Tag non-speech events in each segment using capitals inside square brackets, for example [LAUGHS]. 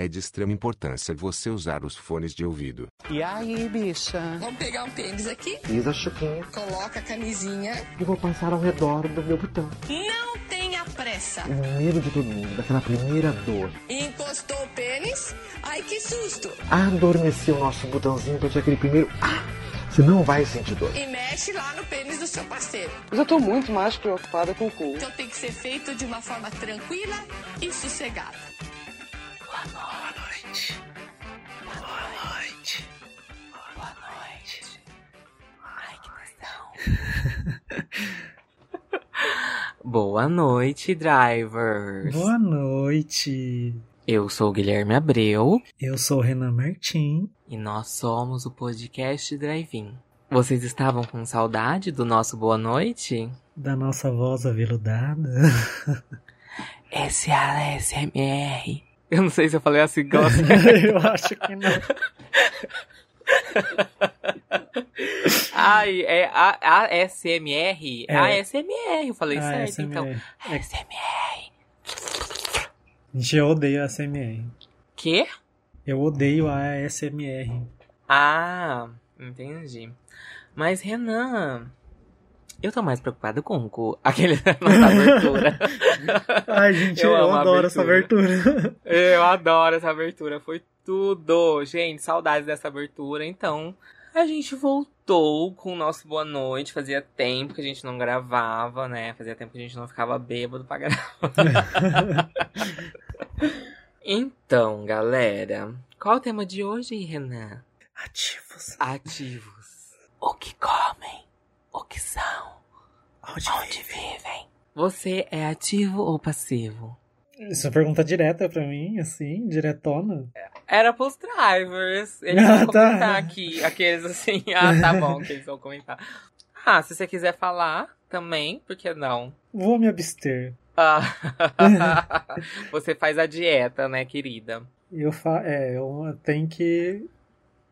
É de extrema importância você usar os fones de ouvido. E aí, bicha? Vamos pegar um tênis aqui, Isa Chiquinha. coloca a camisinha. E vou passar ao redor do meu botão. Não tenha pressa. O medo de todo mundo, daquela primeira dor. Encostou o pênis. Ai, que susto. Adormeci o nosso botãozinho pra ter aquele primeiro. Ah! Você não vai sentir dor. E mexe lá no pênis do seu parceiro. Mas eu tô muito mais preocupada com o cu. Então tem que ser feito de uma forma tranquila e sossegada. Boa noite, drivers. Boa noite. Eu sou o Guilherme Abreu Eu sou o Renan Martim. e nós somos o podcast Drive-In. Vocês estavam com saudade do nosso boa noite? Da nossa voz aveludada. [LAUGHS] Esse é a ASMR. Eu não sei se eu falei assim, gosta. [LAUGHS] eu acho que não. [LAUGHS] Ai, é a, ASMR? É. ASMR, eu falei Ah, certo, então. É, ASMR. gente, eu odeio a ASMR. Quê? Eu odeio a ASMR. Ah, entendi. Mas, Renan, eu tô mais preocupado com o cu. Aquele [LAUGHS] nossa abertura. Ai, gente, Eu eu, a adoro essa abertura. Eu adoro essa abertura, foi tudo. Gente, saudades dessa abertura. Então, a gente voltou com o nosso boa noite. Fazia tempo que a gente não gravava, né? Fazia tempo que a gente não ficava bêbado pra gravar. [LAUGHS] então, galera, qual o tema de hoje, Renan? Ativos. Ativos. O que comem? O que são? Onde Onde vivem? Você é ativo ou passivo? Isso é uma pergunta direta pra mim, assim, diretona. Era pros drivers. Eles Ah, vão tá. comentar aqui. Aqueles assim. [LAUGHS] Ah, tá bom, que eles vão comentar. Ah, se você quiser falar também, por que não? Vou me abster. Ah, [LAUGHS] você faz a dieta, né, querida? Eu, fa é, eu tenho que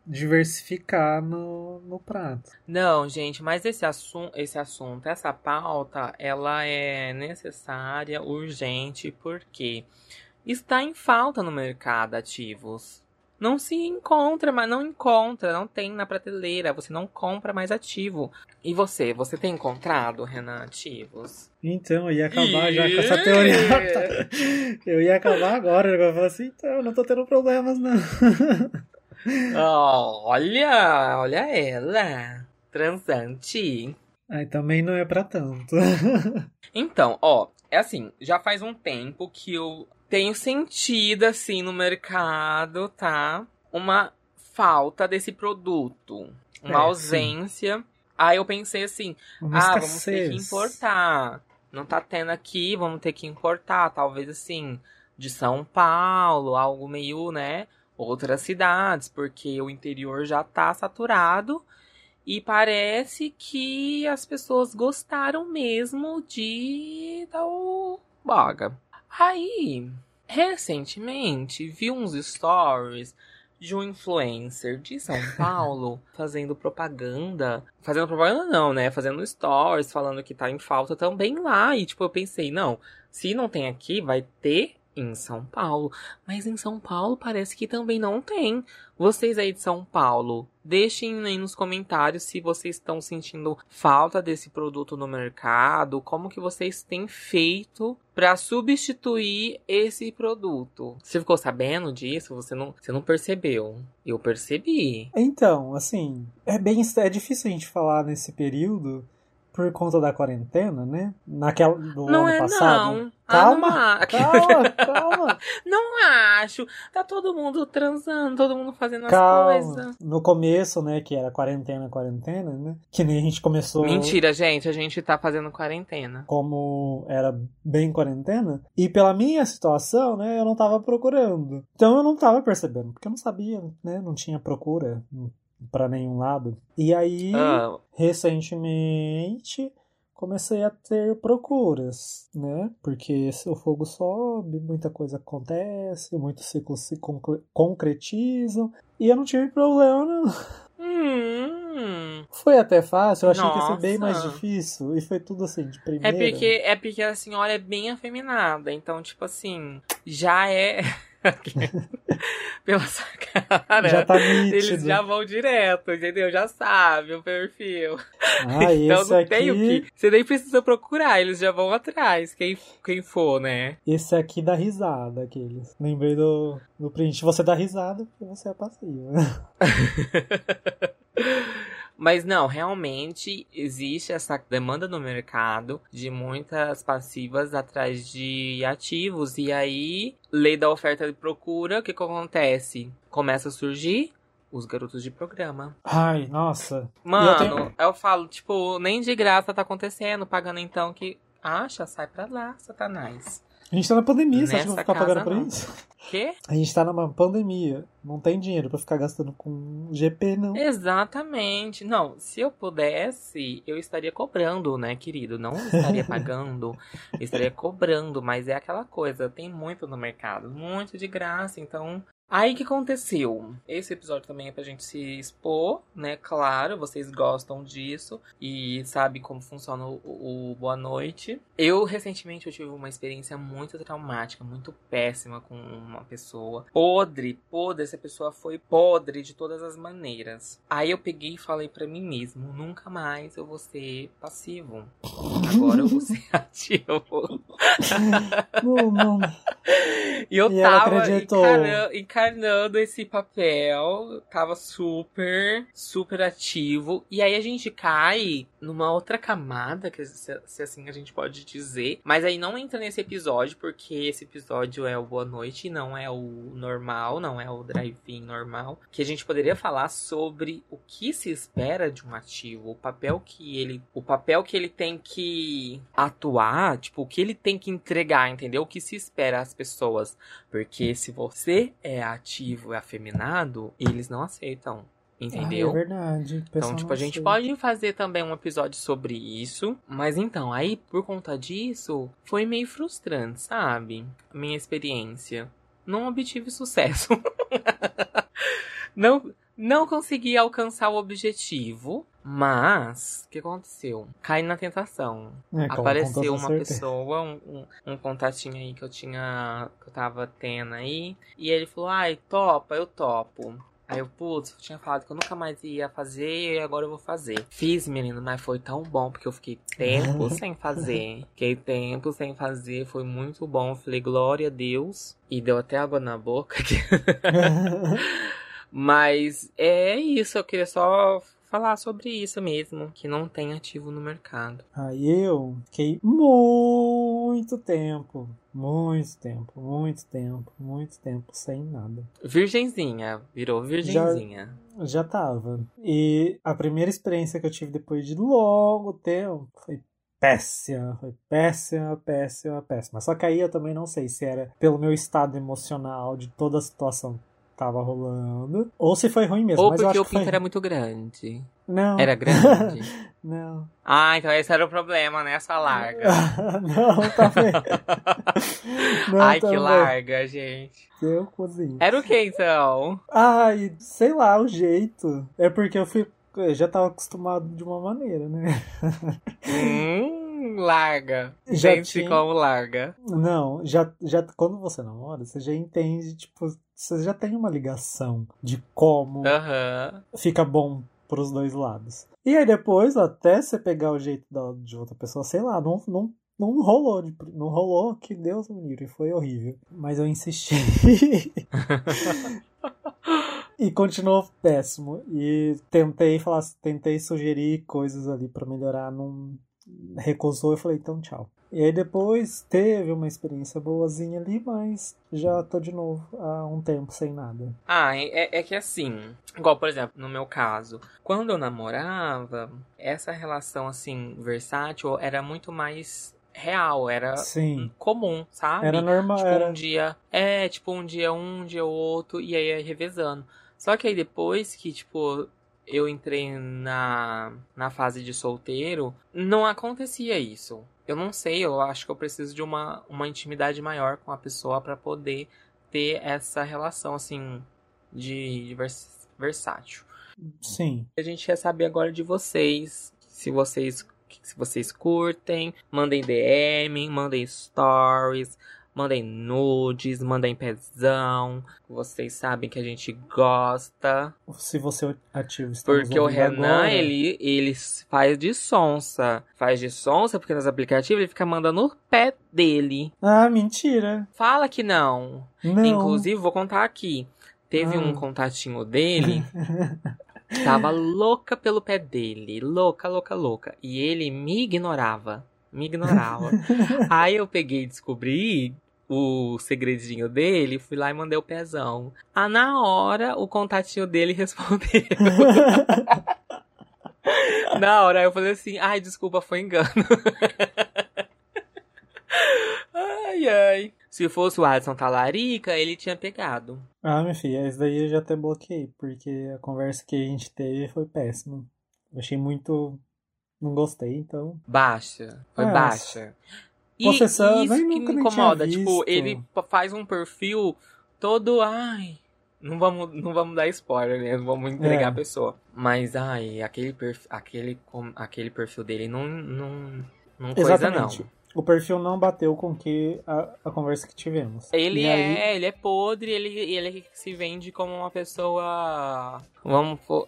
diversificar no, no prato. Não, gente, mas esse, assun esse assunto, essa pauta, ela é necessária, urgente, porque está em falta no mercado ativos. Não se encontra, mas não encontra, não tem na prateleira, você não compra mais ativo. E você, você tem encontrado, Renan, ativos? Então, eu ia acabar já com essa teoria. [LAUGHS] Eu ia acabar agora. Eu ia falar assim, então, eu não tô tendo problemas, não. [LAUGHS] [LAUGHS] Olha, olha ela, transante. Aí também não é pra tanto. [LAUGHS] Então, ó, é assim, já faz um tempo que eu tenho sentido, assim, no mercado, tá? Uma falta desse produto. Uma É, ausência. Aí eu pensei assim, Uma ah, vamos ter que escassez. importar. Não tá tendo aqui, vamos ter que importar. Talvez assim, de São Paulo, algo meio, né? Outras cidades, porque o interior já tá saturado. E parece que as pessoas gostaram mesmo de tal baga. Aí, recentemente, vi uns stories de um influencer de São [LAUGHS] Paulo fazendo propaganda. Fazendo propaganda não, né? Fazendo stories, falando que tá em falta também lá. E tipo, eu pensei, não, se não tem aqui, vai ter em São Paulo. Mas em São Paulo parece que também não tem. Vocês aí de São Paulo, deixem aí nos comentários se vocês estão sentindo falta desse produto no mercado, como que vocês têm feito para substituir esse produto. Você ficou sabendo disso? Você não, você não percebeu? Eu percebi. Então, assim, é bem é difícil a gente falar nesse período por conta da quarentena, né? Naquela do não ano é passado. não. Calma, Ah, não, calma, [LAUGHS] calma, não acho. Tá todo mundo transando, todo mundo fazendo as calma. coisas. No começo, né, que era quarentena, quarentena, né? Que nem a gente começou Mentira, gente, a gente tá fazendo quarentena. como era bem quarentena. E pela minha situação, né, eu não tava procurando. Então eu não tava percebendo, porque eu não sabia, né? Não tinha procura pra nenhum lado. E aí, Ah, recentemente, comecei a ter procuras, né? Porque se o fogo sobe, muita coisa acontece, muitos ciclos se concre- concretizam. E eu não tive problema, não. hum, Foi até fácil, eu achei que ia ser bem mais Nossa. difícil. E foi tudo assim, de é primeira. porque é porque a senhora é bem afeminada, então tipo assim, já é [LAUGHS] Pela sua cara. Já tá Eles nítido. já vão direto, entendeu? Já sabe o perfil. Ah, [LAUGHS] então esse não tem o aqui, que. Você nem precisa procurar, eles já vão atrás. Quem, quem for, né? esse aqui dá risada, aqueles. Lembrei do, do print. Você dá risada porque você é passiva. [LAUGHS] Mas não, realmente existe essa demanda no mercado de muitas passivas atrás de ativos. E aí, lei da oferta e procura, o que, que acontece? Começa a surgir os garotos de programa. Ai, nossa. Mano, eu tenho- eu falo, tipo, nem de graça tá acontecendo, pagando então que. Acha, sai pra lá, Satanás. A gente tá na pandemia, você acha que eu vou Nessa ficar pagando não. isso? Quê? A gente tá numa pandemia. Não tem dinheiro pra ficar gastando com GP, não. Exatamente. Não, se eu pudesse, eu estaria cobrando, né, querido? Não estaria [LAUGHS] pagando, estaria cobrando, mas é aquela coisa, tem muito no mercado, muito de graça, então. Aí que aconteceu? Esse episódio também é pra gente se expor, né? Claro, vocês gostam disso e sabem como funciona o, o Boa Noite. Eu, recentemente, eu tive uma experiência muito traumática, muito péssima com uma pessoa. Podre, podre, essa pessoa foi podre de todas as maneiras. Aí eu peguei e falei pra mim mesmo, nunca mais eu vou ser passivo. Agora eu vou [LAUGHS] ser ativo. E eu E tava encara- encarnando esse papel, tava super, super ativo. E aí a gente cai numa outra camada, que se, se assim a gente pode dizer. Mas aí não entra nesse episódio, porque esse episódio é o Boa Noite, não é o normal, não é o drive-in normal. Que a gente poderia falar sobre o que se espera de um ativo, o papel que ele, o papel que ele tem que atuar, tipo, o que ele tem que entregar, entendeu? O que se espera às pessoas. Porque se você é ativo e afeminado, eles não aceitam. Entendeu? Ai, é verdade. Então, tipo, a gente aceita. pode fazer também um episódio sobre isso. Mas então, aí, por conta disso, foi meio frustrante, sabe? A minha experiência. Não obtive sucesso. [LAUGHS] não, não consegui alcançar o objetivo. Mas, o que aconteceu? Caí na tentação. É, Apareceu uma certeza. pessoa, um, um, um contatinho aí que eu tinha. que eu tava tendo aí. E ele falou: ai, topa, eu topo. Aí eu, putz, eu tinha falado que eu nunca mais ia fazer e agora eu vou fazer. Fiz, menino, mas foi tão bom porque eu fiquei tempo [LAUGHS] sem fazer. Fiquei tempo sem fazer, foi muito bom. Falei, glória a Deus. E deu até água na boca. [LAUGHS] [LAUGHS] Mas é isso, eu queria só falar sobre isso mesmo, que não tem ativo no mercado. Aí eu fiquei muito tempo, muito tempo, muito tempo, muito tempo sem nada. Virgenzinha, virou virgenzinha. Já tava. E a primeira experiência que eu tive depois de longo tempo foi péssima, foi péssima, péssima, péssima. Só que aí eu também não sei se era pelo meu estado emocional de toda a situação tava rolando, ou se foi ruim mesmo. Ou porque o que foi... pinto era muito grande. Não. Era grande. [LAUGHS] não. ah, então esse era o problema, né? Essa larga. [LAUGHS] não, tá bem. [LAUGHS] Não, Ai, tá que bem. larga, gente. Eu cozinho. Era o que então? Ai, sei lá, o jeito. É porque eu fui. Eu já tava acostumado de uma maneira, né? Hum, larga. Já gente, tinha- como larga. Não, já, já quando você namora, você já entende, tipo, você já tem uma ligação de como Aham. fica bom pros dois lados. E aí depois, até você pegar o jeito da, de outra pessoa, sei lá, não, não, não rolou, não rolou, que Deus me livre, foi horrível. Mas eu insisti. [LAUGHS] e continuou péssimo. E tentei falar, tentei sugerir coisas ali pra melhorar, não recusou, eu falei, então tchau. E aí depois teve uma experiência boazinha ali, mas já tô de novo há um tempo sem nada. Ah, é, é que assim, igual, por exemplo, no meu caso, quando eu namorava, essa relação, assim, versátil era muito mais real, era Sim. comum, sabe? Era normal, Tipo, era um dia, é, tipo, um dia um, um dia outro, e aí ia revezando. Só que aí depois que, tipo, eu entrei na, na fase de solteiro, não acontecia isso. Eu não sei, eu acho que eu preciso de uma, uma intimidade maior com a pessoa pra poder ter essa relação, assim, de, de vers- versátil. Sim. A gente quer saber agora de vocês, se vocês se vocês curtem, mandem DM, mandem stories, Mandem nudes, mandem pezão. Vocês sabem que a gente gosta. Se você ativa, estamos Porque o Renan, agora. ele, ele faz de sonsa. Faz de sonsa porque nos aplicativos ele fica mandando o pé dele. Ah, mentira. Fala que não. Não. Inclusive, vou contar aqui. Teve Ah. um contatinho dele que [LAUGHS] tava louca pelo pé dele. Louca, louca, louca. E ele me ignorava. Me ignorava. [LAUGHS] Aí eu peguei e descobri o segredinho dele, fui lá e mandei o pezão. Ah, na hora, o contatinho dele [LAUGHS] respondeu. na hora, eu falei assim, ai, desculpa, foi engano. [LAUGHS] ai, ai. Se fosse o Adson Talarica, ele tinha pegado. ah, minha filha, esse daí eu já até bloqueei, porque a conversa que a gente teve foi péssima. Eu achei muito. Não gostei, então. Baixa. Foi Ah, baixa. Sabe, isso nem que me incomoda. Tipo, ele faz um perfil todo. Ai. Não vamos, não vamos dar spoiler, né? Não vamos entregar É. a pessoa. Mas, ai, aquele, perf, aquele, aquele perfil dele não, não, não coisa Exatamente. não. O perfil não bateu com que a, a conversa que tivemos. Ele E é, aí- ele é podre, ele, ele se vende como uma pessoa. Vamos. pô-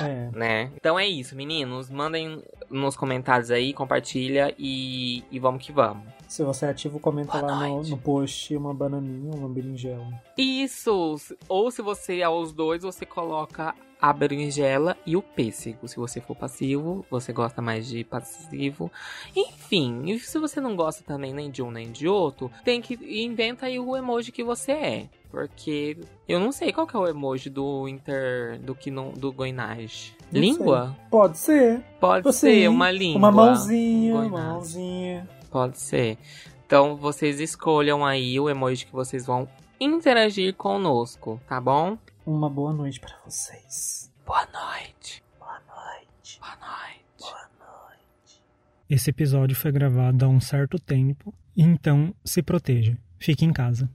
É. né? Então é isso, meninos. Mandem nos comentários aí, compartilha e, e vamos que vamos. Se você é ativo, comenta Boa lá no, no post uma bananinha, uma berinjela. Isso! Ou se você é os dois, você coloca a berinjela e o pêssego. Se você for passivo, você gosta mais de passivo. Enfim, se você não gosta também nem de um nem de outro, tem que inventa aí o emoji que você é. Porque eu não sei qual que é o emoji do Inter. do que não. do Goinage. Língua? Pode ser. Pode Sim, ser uma língua. Uma mãozinha, uma Goinage. mãozinha. Pode ser. Então vocês escolham aí o emoji que vocês vão interagir conosco, tá bom? Uma boa noite pra vocês. Boa noite. Boa noite. Boa noite. Boa noite. Esse episódio foi gravado há um certo tempo, então se proteja. Fique em casa.